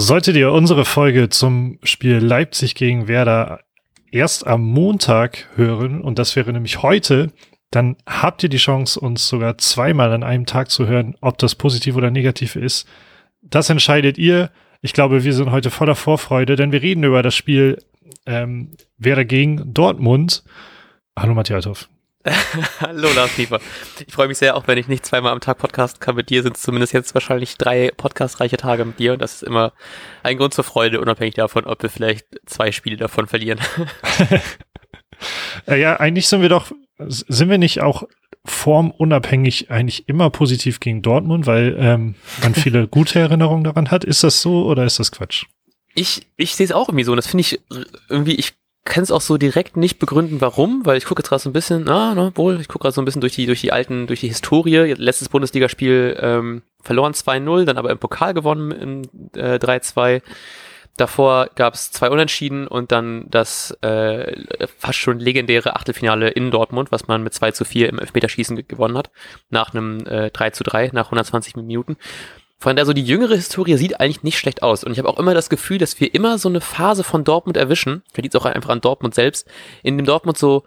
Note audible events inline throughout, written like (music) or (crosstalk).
Solltet ihr unsere Folge zum Spiel Leipzig gegen Werder erst am Montag hören, und das wäre nämlich heute, dann habt ihr die Chance, uns sogar zweimal an einem Tag zu hören, ob das positiv oder negativ ist. Das entscheidet ihr. Ich glaube, wir sind heute voller Vorfreude, denn wir reden über das Spiel ähm, Werder gegen Dortmund. Hallo Matthias Althoff. Hallo Lars Kiefer. Ich freue mich sehr, auch wenn ich nicht zweimal am Tag podcasten kann mit dir, sind es zumindest jetzt wahrscheinlich drei podcastreiche Tage mit dir und das ist immer ein Grund zur Freude, unabhängig davon, ob wir vielleicht zwei Spiele davon verlieren. (laughs) Äh, ja, eigentlich sind wir doch, sind wir nicht auch formunabhängig eigentlich immer positiv gegen Dortmund, weil ähm, man viele (laughs) gute Erinnerungen daran hat. Ist das so oder ist das Quatsch? Ich, ich sehe es auch irgendwie so und das finde ich irgendwie, ich kann es auch so direkt nicht begründen, warum, weil ich gucke jetzt gerade so ein bisschen, ah, ne, wohl, ich gucke gerade so ein bisschen durch die, durch die alten, durch die Historie. Letztes Bundesligaspiel ähm, verloren 2-0, dann aber im Pokal gewonnen im äh, 3-2. Davor gab es zwei Unentschieden und dann das äh, fast schon legendäre Achtelfinale in Dortmund, was man mit 2 zu 4 im Elfmeterschießen gewonnen hat, nach einem äh, 3 zu 3, nach 120 Minuten. Von der so die jüngere Historie sieht eigentlich nicht schlecht aus. Und ich habe auch immer das Gefühl, dass wir immer so eine Phase von Dortmund erwischen, vielleicht auch einfach an Dortmund selbst, in dem Dortmund so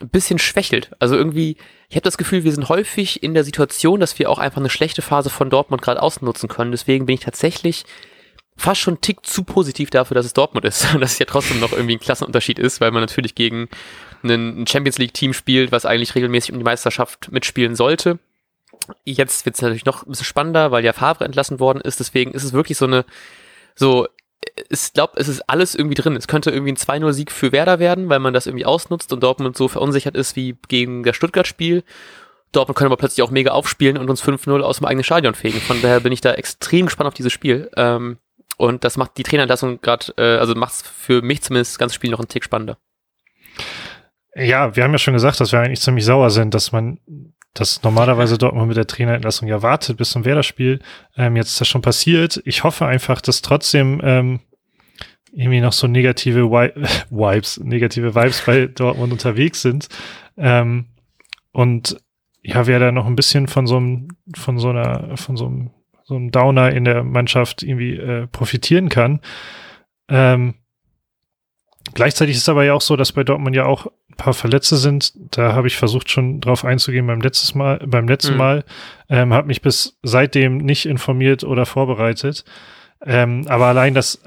ein bisschen schwächelt. Also irgendwie, ich habe das Gefühl, wir sind häufig in der Situation, dass wir auch einfach eine schlechte Phase von Dortmund gerade ausnutzen können. Deswegen bin ich tatsächlich fast schon einen Tick zu positiv dafür, dass es Dortmund ist. (laughs) dass es ja trotzdem noch irgendwie ein Klassenunterschied ist, weil man natürlich gegen ein Champions League Team spielt, was eigentlich regelmäßig um die Meisterschaft mitspielen sollte. Jetzt wird es natürlich noch ein bisschen spannender, weil ja Favre entlassen worden ist. Deswegen ist es wirklich so eine, so, ich glaube, es ist alles irgendwie drin. Es könnte irgendwie ein 2-0-Sieg für Werder werden, weil man das irgendwie ausnutzt und Dortmund so verunsichert ist wie gegen das Stuttgart-Spiel. Dortmund können aber plötzlich auch mega aufspielen und uns 5-0 aus dem eigenen Stadion fegen. Von daher bin ich da extrem gespannt auf dieses Spiel. Ähm, und das macht die Trainerentlassung gerade, äh, also macht es für mich zumindest das ganze Spiel noch einen Tick spannender. Ja, wir haben ja schon gesagt, dass wir eigentlich ziemlich sauer sind, dass man das normalerweise dort mal mit der Trainerentlassung ja wartet bis zum Werder-Spiel. Ähm, jetzt ist das schon passiert. Ich hoffe einfach, dass trotzdem ähm, irgendwie noch so negative Wi (laughs) Vibes, negative Vibes bei Dortmund unterwegs sind. Ähm, und ja, wer da noch ein bisschen von so einem, von so einer, von so einem, so einem Downer in der Mannschaft irgendwie äh, profitieren kann. Ähm, Gleichzeitig ist es aber ja auch so, dass bei Dortmund ja auch ein paar Verletzte sind. Da habe ich versucht schon drauf einzugehen beim letztes Mal, beim letzten mhm. Mal. Ähm, habe mich bis seitdem nicht informiert oder vorbereitet. Ähm, aber allein, dass,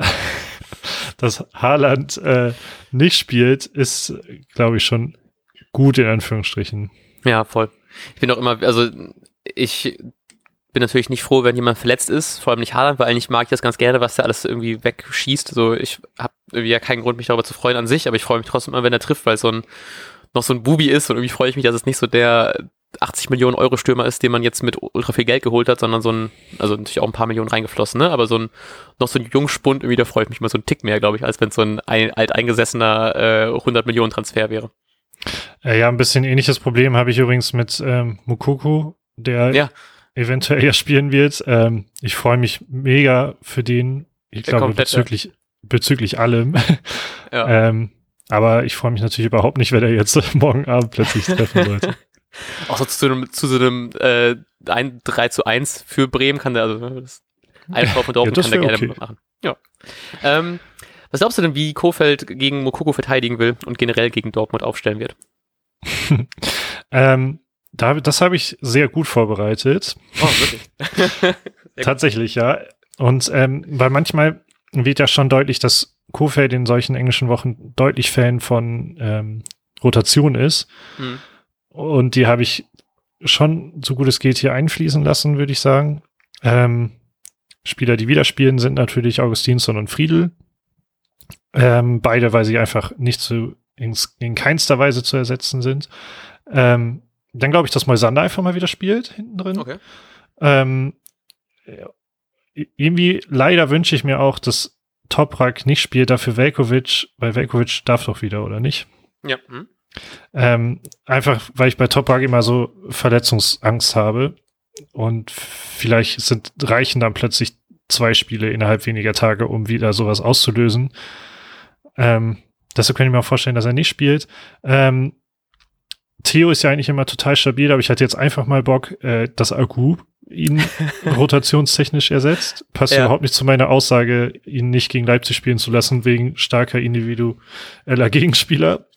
(laughs) dass Haaland äh, nicht spielt, ist, glaube ich, schon gut in Anführungsstrichen. Ja, voll. Ich bin auch immer, also ich bin natürlich nicht froh, wenn jemand verletzt ist, vor allem nicht Haaland, weil eigentlich mag ich das ganz gerne, was der alles irgendwie wegschießt. So, ich habe irgendwie ja keinen Grund, mich darüber zu freuen an sich, aber ich freue mich trotzdem immer, wenn er trifft, weil es so ein noch so ein Bubi ist und irgendwie freue ich mich, dass es nicht so der 80 Millionen Euro Stürmer ist, den man jetzt mit ultra viel Geld geholt hat, sondern so ein, also natürlich auch ein paar Millionen reingeflossen, ne? Aber so ein, noch so ein Jungspund, irgendwie, da freue ich mich mal so ein Tick mehr, glaube ich, als wenn es so ein, ein alteingesessener äh, 100 Millionen Transfer wäre. Äh, ja, ein bisschen ähnliches Problem habe ich übrigens mit ähm, Mukuku, der ja eventuell ja spielen wird. Ähm, ich freue mich mega für den. Ich Der glaube bezüglich bezüglich allem. (laughs) Ja. ähm, aber ich freue mich natürlich überhaupt nicht, wenn er jetzt (laughs) morgen Abend plötzlich treffen sollte. (laughs) Auch so zu, einem, zu so einem äh, ein 3 zu 1 für Bremen kann der, also ne, das Einkauf und Dortmund ja, kann der gerne okay. machen. Ja. Ähm, was glaubst du denn, wie Kofeld gegen Mokoko verteidigen will und generell gegen Dortmund aufstellen wird? ähm, da, das habe ich sehr gut vorbereitet. Oh, wirklich? (laughs) Tatsächlich, ja. Und ähm, weil manchmal wird ja schon deutlich, dass Kofeld in solchen englischen Wochen deutlich Fan von ähm, Rotation ist. Mhm. Und die habe ich schon so gut es geht hier einfließen lassen, würde ich sagen. Ähm, Spieler, die wieder spielen, sind natürlich Augustinsson und Friedel. Ähm, beide, weil sie einfach nicht zu, in, in keinster Weise zu ersetzen sind. Ähm, dann glaube ich, dass Moisander einfach mal wieder spielt, hinten drin. Okay. Ähm, irgendwie, leider wünsche ich mir auch, dass Toprak nicht spielt, dafür Velkovic, weil Velkovic darf doch wieder, oder nicht? Ja. Hm. Ähm, einfach, weil ich bei Toprak immer so Verletzungsangst habe. Und vielleicht sind, reichen dann plötzlich zwei Spiele innerhalb weniger Tage, um wieder sowas auszulösen. Ähm, deshalb kann ich mir auch vorstellen, dass er nicht spielt. Ähm, Theo ist ja eigentlich immer total stabil, aber ich hatte jetzt einfach mal Bock, äh, dass Agu ihn (laughs) rotationstechnisch ersetzt. Passt ja. überhaupt nicht zu meiner Aussage, ihn nicht gegen Leipzig spielen zu lassen, wegen starker individueller (laughs) Gegenspieler,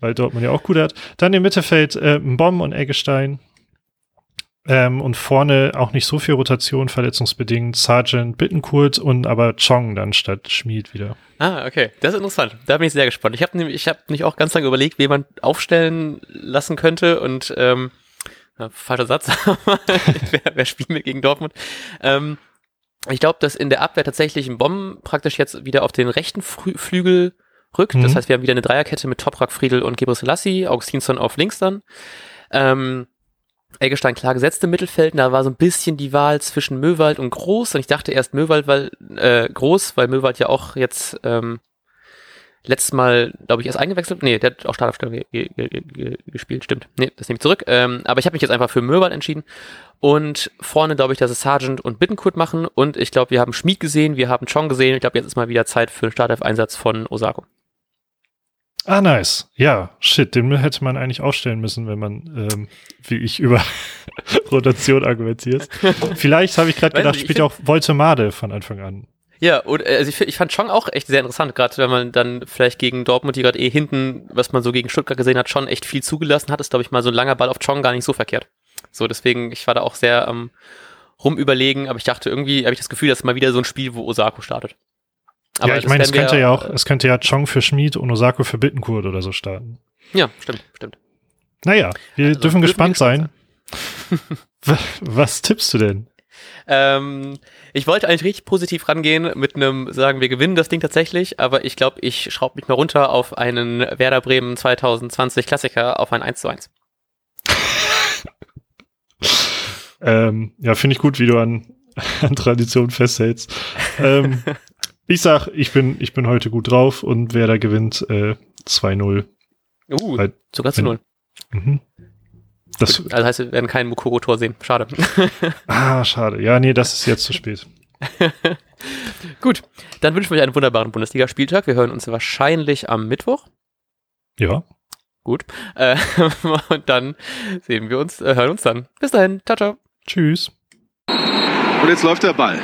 weil Dortmund ja auch gut hat. Dann im Mittelfeld äh, Bomb und Eggestein. Ähm, und vorne auch nicht so viel Rotation, verletzungsbedingt. Sergeant Bittenkurt und aber Chong dann statt Schmied wieder. Ah, okay. Das ist interessant. Da bin ich sehr gespannt. Ich habe nämlich, ich habe mich auch ganz lange überlegt, wie man aufstellen lassen könnte und ähm, ja, falscher Satz, (laughs) wer, wer spielt mir gegen Dortmund? Ähm, ich glaube, dass in der Abwehr tatsächlich ein Bomben praktisch jetzt wieder auf den rechten Frü Flügel rückt. Mhm. Das heißt, wir haben wieder eine Dreierkette mit Toprak, Friedel und Gebre Selassie, Augustinsson auf links dann. Ähm, Eggestein klar gesetzt im Mittelfeld. Da war so ein bisschen die Wahl zwischen Möwald und Groß. Und ich dachte erst Möwald, weil äh, Groß, weil Möwald ja auch jetzt ähm, letztes Mal, glaube ich, erst eingewechselt. Nee, der hat auch Startaufstellung ge ge ge gespielt, stimmt. Nee, das nehme ich zurück. Ähm, aber ich habe mich jetzt einfach für Möwald entschieden. Und vorne glaube ich, dass es Sargent und Bittenkurt machen. Und ich glaube, wir haben Schmied gesehen, wir haben Chong gesehen. Ich glaube, jetzt ist mal wieder Zeit für einen Startelf-Einsatz von Osako. Ah, nice. Ja, shit, den hätte man eigentlich aufstellen müssen, wenn man, ähm, wie ich, über (laughs) Rotation argumentiert. Vielleicht habe ich gerade gedacht, spielt ja auch Voltemade von Anfang an. Ja, und äh, also ich, ich fand Chong auch echt sehr interessant, gerade wenn man dann vielleicht gegen Dortmund, die gerade eh hinten, was man so gegen Stuttgart gesehen hat, schon echt viel zugelassen hat, ist, glaube ich, mal so ein langer Ball auf Chong gar nicht so verkehrt. So, deswegen, ich war da auch sehr ähm, rumüberlegen, aber ich dachte, irgendwie habe ich das Gefühl, dass mal wieder so ein Spiel, wo Osako startet. Aber ja, ich meine, es könnte ja auch, es könnte ja Chong für Schmid und Osako für Bittenkurt oder so starten. Ja, stimmt, stimmt. Naja, wir also, dürfen gespannt sein. sein. (laughs) Was tippst du denn? Ähm, ich wollte eigentlich richtig positiv rangehen mit einem, sagen wir gewinnen das Ding tatsächlich, aber ich glaube, ich schraube mich mal runter auf einen Werder Bremen 2020 Klassiker auf ein 1 zu 1. ähm, ja, finde ich gut, wie du an, an Tradition festhältst. ähm, (laughs) ich sag, ich bin, ich bin heute gut drauf und Werder gewinnt äh, 2-0. Uh, Weil, sogar zu 0. Mhm. Das Gut, also heißt, wir werden kein Mukuro-Tor sehen. Schade. (laughs) ah, schade. Ja, nee, das ist jetzt zu spät. (laughs) Gut, dann wünschen wir euch einen wunderbaren Bundesligaspieltag. Wir hören uns wahrscheinlich am Mittwoch. Ja. Gut. (laughs) Äh, und dann sehen wir uns, äh, hören uns dann. Bis dahin. Ciao, ciao. Tschüss. Und jetzt läuft der Ball.